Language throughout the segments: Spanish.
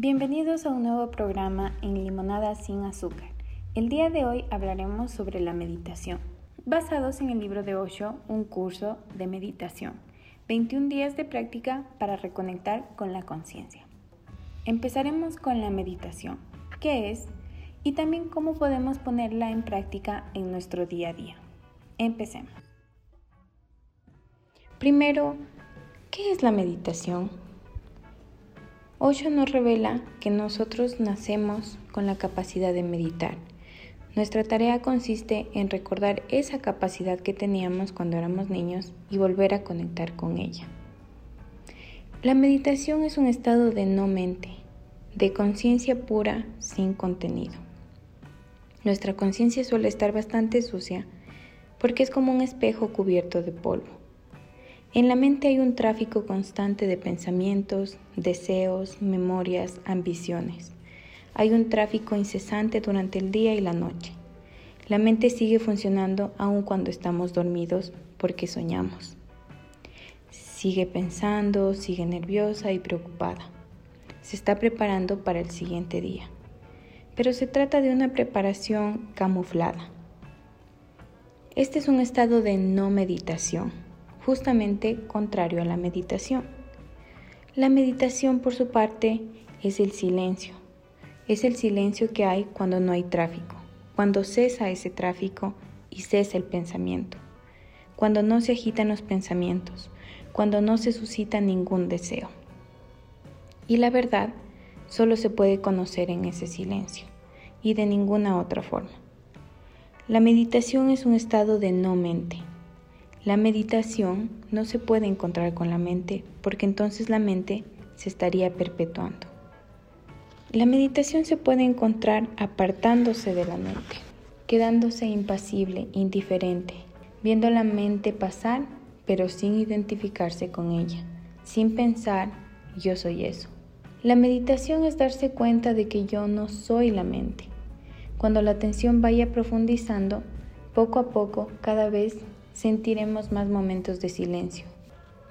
Bienvenidos a un nuevo programa en Limonada sin Azúcar. El día de hoy hablaremos sobre la meditación, basados en el libro de Osho, un curso de meditación. 21 días de práctica para reconectar con la conciencia. Empezaremos con la meditación, qué es y también cómo podemos ponerla en práctica en nuestro día a día. Empecemos. Primero, ¿qué es la meditación? Osho nos revela que nosotros nacemos con la capacidad de meditar. Nuestra tarea consiste en recordar esa capacidad que teníamos cuando éramos niños y volver a conectar con ella. La meditación es un estado de no mente, de conciencia pura sin contenido. Nuestra conciencia suele estar bastante sucia porque es como un espejo cubierto de polvo. En la mente hay un tráfico constante de pensamientos, deseos, memorias, ambiciones. Hay un tráfico incesante durante el día y la noche. La mente sigue funcionando aun cuando estamos dormidos porque soñamos. Sigue pensando, sigue nerviosa y preocupada. Se está preparando para el siguiente día. Pero se trata de una preparación camuflada. Este es un estado de no meditación justamente contrario a la meditación. La meditación, por su parte, es el silencio. Es el silencio que hay cuando no hay tráfico, cuando cesa ese tráfico y cesa el pensamiento, cuando no se agitan los pensamientos, cuando no se suscita ningún deseo. Y la verdad solo se puede conocer en ese silencio y de ninguna otra forma. La meditación es un estado de no mente, la meditación no se puede encontrar con la mente porque entonces la mente se estaría perpetuando. La meditación se puede encontrar apartándose de la mente, quedándose impasible, indiferente, viendo la mente pasar pero sin identificarse con ella, sin pensar yo soy eso. La meditación es darse cuenta de que yo no soy la mente. Cuando la atención vaya profundizando, poco a poco, cada vez sentiremos más momentos de silencio,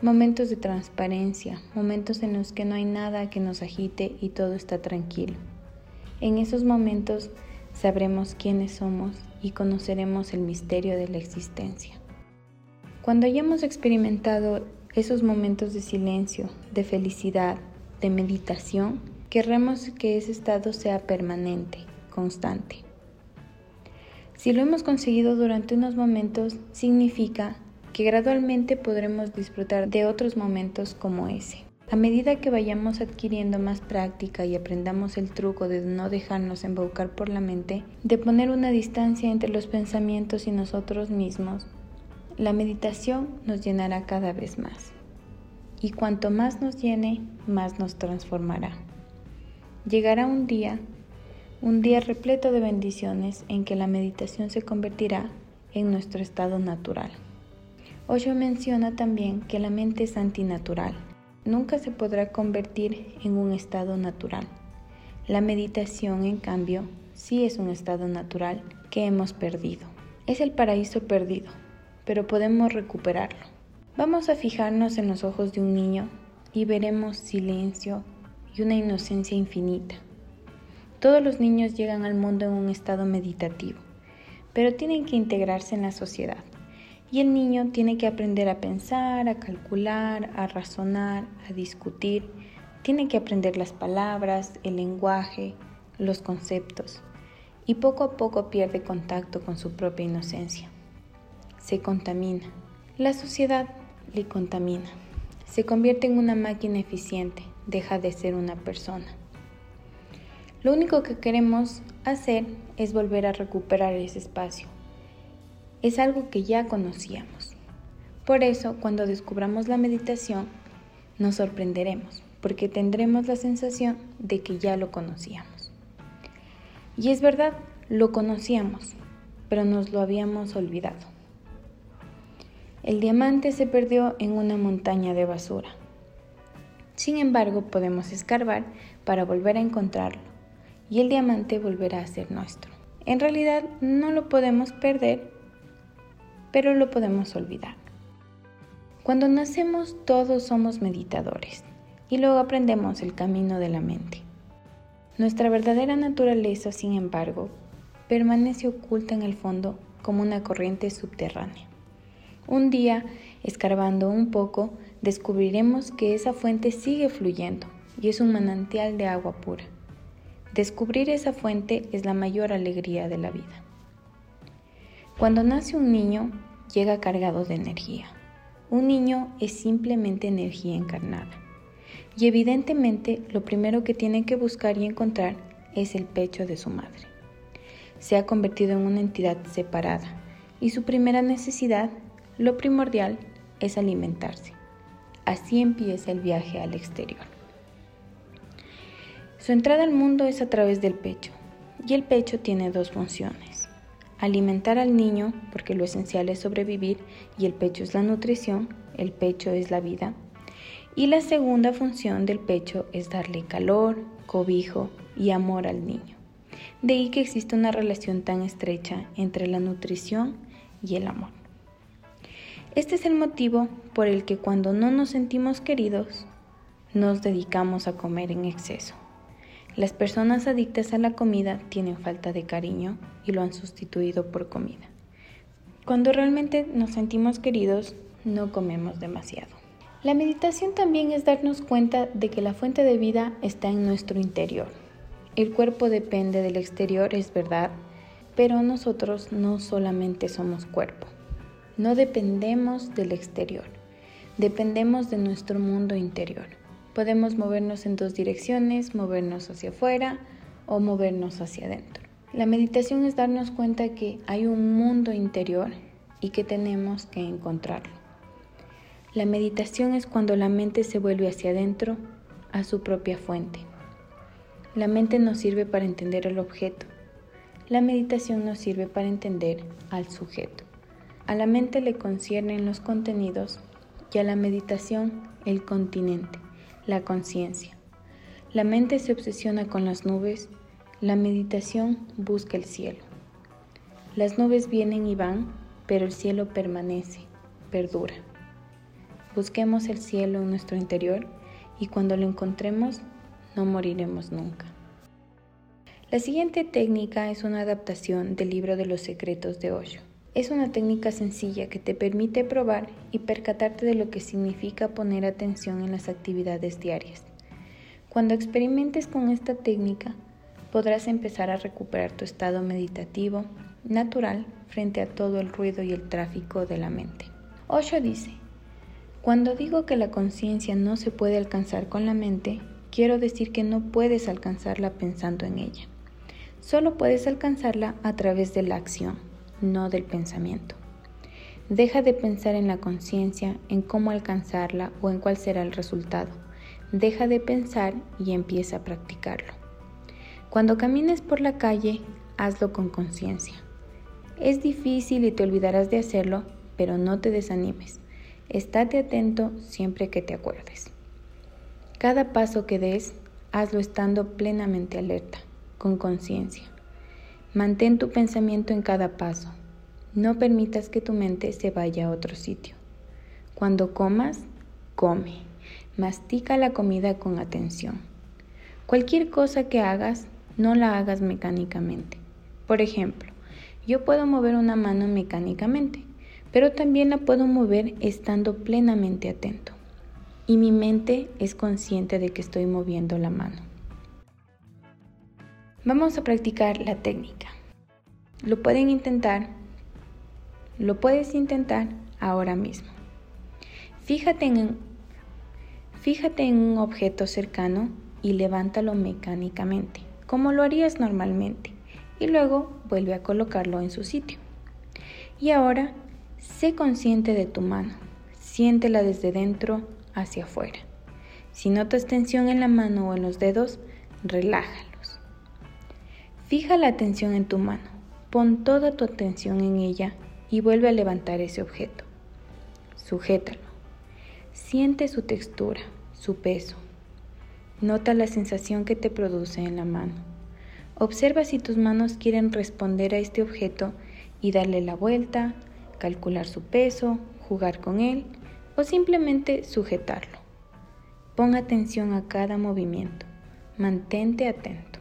momentos de transparencia, momentos en los que no hay nada que nos agite y todo está tranquilo. En esos momentos sabremos quiénes somos y conoceremos el misterio de la existencia. Cuando hayamos experimentado esos momentos de silencio, de felicidad, de meditación, querremos que ese estado sea permanente, constante. Si lo hemos conseguido durante unos momentos, significa que gradualmente podremos disfrutar de otros momentos como ese. A medida que vayamos adquiriendo más práctica y aprendamos el truco de no dejarnos embaucar por la mente, de poner una distancia entre los pensamientos y nosotros mismos, la meditación nos llenará cada vez más. Y cuanto más nos llene, más nos transformará. Llegará un día un día repleto de bendiciones en que la meditación se convertirá en nuestro estado natural. Osho menciona también que la mente es antinatural. Nunca se podrá convertir en un estado natural. La meditación, en cambio, sí es un estado natural que hemos perdido. Es el paraíso perdido, pero podemos recuperarlo. Vamos a fijarnos en los ojos de un niño y veremos silencio y una inocencia infinita. Todos los niños llegan al mundo en un estado meditativo, pero tienen que integrarse en la sociedad. Y el niño tiene que aprender a pensar, a calcular, a razonar, a discutir. Tiene que aprender las palabras, el lenguaje, los conceptos. Y poco a poco pierde contacto con su propia inocencia. Se contamina. La sociedad le contamina. Se convierte en una máquina eficiente. Deja de ser una persona. Lo único que queremos hacer es volver a recuperar ese espacio. Es algo que ya conocíamos. Por eso, cuando descubramos la meditación, nos sorprenderemos, porque tendremos la sensación de que ya lo conocíamos. Y es verdad, lo conocíamos, pero nos lo habíamos olvidado. El diamante se perdió en una montaña de basura. Sin embargo, podemos escarbar para volver a encontrarlo y el diamante volverá a ser nuestro. En realidad no lo podemos perder, pero lo podemos olvidar. Cuando nacemos todos somos meditadores y luego aprendemos el camino de la mente. Nuestra verdadera naturaleza, sin embargo, permanece oculta en el fondo como una corriente subterránea. Un día, escarbando un poco, descubriremos que esa fuente sigue fluyendo y es un manantial de agua pura. Descubrir esa fuente es la mayor alegría de la vida. Cuando nace un niño, llega cargado de energía. Un niño es simplemente energía encarnada. Y evidentemente lo primero que tiene que buscar y encontrar es el pecho de su madre. Se ha convertido en una entidad separada y su primera necesidad, lo primordial, es alimentarse. Así empieza el viaje al exterior. Su entrada al mundo es a través del pecho y el pecho tiene dos funciones alimentar al niño, porque lo esencial es sobrevivir y el pecho es la nutrición, el pecho es la vida. Y la segunda función del pecho es darle calor, cobijo y amor al niño. De ahí que existe una relación tan estrecha entre la nutrición y el amor. Este es el motivo por el que cuando no nos sentimos queridos, nos dedicamos a comer en exceso. Las personas adictas a la comida tienen falta de cariño y lo han sustituido por comida. Cuando realmente nos sentimos queridos, no comemos demasiado. La meditación también es darnos cuenta de que la fuente de vida está en nuestro interior. El cuerpo depende del exterior, es verdad, pero nosotros no solamente somos cuerpo. No dependemos del exterior, dependemos de nuestro mundo interior. Podemos movernos en dos direcciones, movernos hacia afuera o movernos hacia adentro. La meditación es darnos cuenta que hay un mundo interior y que tenemos que encontrarlo. La meditación es cuando la mente se vuelve hacia adentro, a su propia fuente. La mente nos sirve para entender el objeto. La meditación nos sirve para entender al sujeto. A la mente le conciernen los contenidos y a la meditación el continente la conciencia. La mente se obsesiona con las nubes, la meditación busca el cielo. Las nubes vienen y van, pero el cielo permanece, perdura. Busquemos el cielo en nuestro interior y cuando lo encontremos no moriremos nunca. La siguiente técnica es una adaptación del libro de los secretos de Osho. Es una técnica sencilla que te permite probar y percatarte de lo que significa poner atención en las actividades diarias. Cuando experimentes con esta técnica, podrás empezar a recuperar tu estado meditativo natural frente a todo el ruido y el tráfico de la mente. Osho dice, cuando digo que la conciencia no se puede alcanzar con la mente, quiero decir que no puedes alcanzarla pensando en ella. Solo puedes alcanzarla a través de la acción no del pensamiento. Deja de pensar en la conciencia, en cómo alcanzarla o en cuál será el resultado. Deja de pensar y empieza a practicarlo. Cuando camines por la calle, hazlo con conciencia. Es difícil y te olvidarás de hacerlo, pero no te desanimes. Estate atento siempre que te acuerdes. Cada paso que des, hazlo estando plenamente alerta, con conciencia. Mantén tu pensamiento en cada paso. No permitas que tu mente se vaya a otro sitio. Cuando comas, come. Mastica la comida con atención. Cualquier cosa que hagas, no la hagas mecánicamente. Por ejemplo, yo puedo mover una mano mecánicamente, pero también la puedo mover estando plenamente atento. Y mi mente es consciente de que estoy moviendo la mano. Vamos a practicar la técnica. Lo pueden intentar, lo puedes intentar ahora mismo. Fíjate en, fíjate en un objeto cercano y levántalo mecánicamente, como lo harías normalmente, y luego vuelve a colocarlo en su sitio. Y ahora, sé consciente de tu mano, siéntela desde dentro hacia afuera. Si notas tensión en la mano o en los dedos, relájala. Fija la atención en tu mano, pon toda tu atención en ella y vuelve a levantar ese objeto. Sujétalo. Siente su textura, su peso. Nota la sensación que te produce en la mano. Observa si tus manos quieren responder a este objeto y darle la vuelta, calcular su peso, jugar con él o simplemente sujetarlo. Pon atención a cada movimiento. Mantente atento.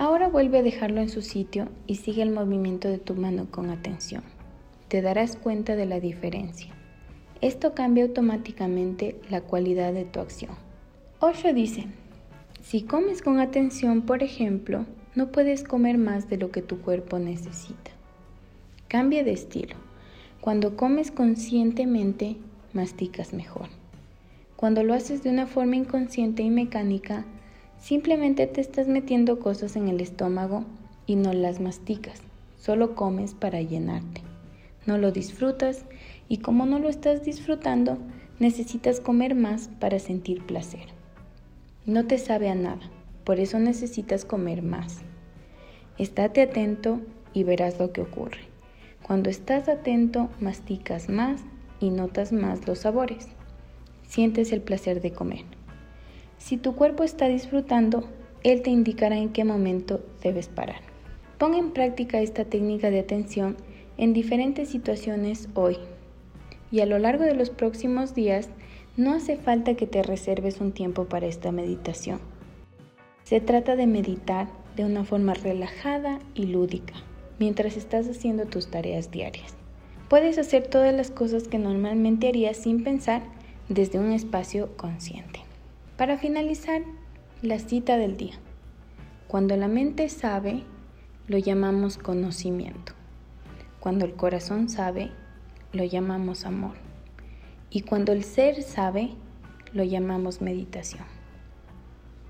Ahora vuelve a dejarlo en su sitio y sigue el movimiento de tu mano con atención. Te darás cuenta de la diferencia. Esto cambia automáticamente la cualidad de tu acción. Osho dice, si comes con atención, por ejemplo, no puedes comer más de lo que tu cuerpo necesita. Cambia de estilo. Cuando comes conscientemente, masticas mejor. Cuando lo haces de una forma inconsciente y mecánica, simplemente te estás metiendo cosas en el estómago y no las masticas, solo comes para llenarte. No lo disfrutas y como no lo estás disfrutando, necesitas comer más para sentir placer. No te sabe a nada, por eso necesitas comer más. Estate atento y verás lo que ocurre. Cuando estás atento, masticas más y notas más los sabores. Sientes el placer de comer. Si tu cuerpo está disfrutando, él te indicará en qué momento debes parar. Pon en práctica esta técnica de atención en diferentes situaciones hoy. Y a lo largo de los próximos días, no hace falta que te reserves un tiempo para esta meditación. Se trata de meditar de una forma relajada y lúdica mientras estás haciendo tus tareas diarias. Puedes hacer todas las cosas que normalmente harías sin pensar desde un espacio consciente. Para finalizar, la cita del día. Cuando la mente sabe, lo llamamos conocimiento. Cuando el corazón sabe, lo llamamos amor. Y cuando el ser sabe, lo llamamos meditación.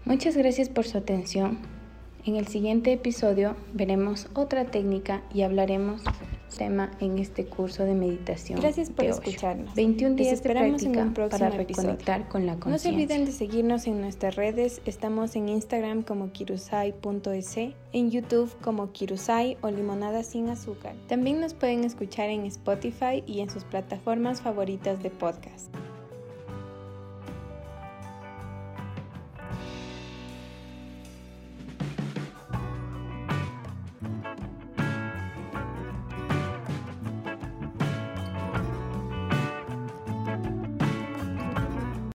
Muchas gracias por su atención. En el siguiente episodio veremos otra técnica y hablaremos tema en este curso de meditación. Gracias por escucharnos. 21 días de práctica en un para reconectar con la conciencia. No se olviden de seguirnos en nuestras redes. Estamos en Instagram como kirusai.es, en YouTube como kirusai o limonada sin azúcar. También nos pueden escuchar en Spotify y en sus plataformas favoritas de podcast.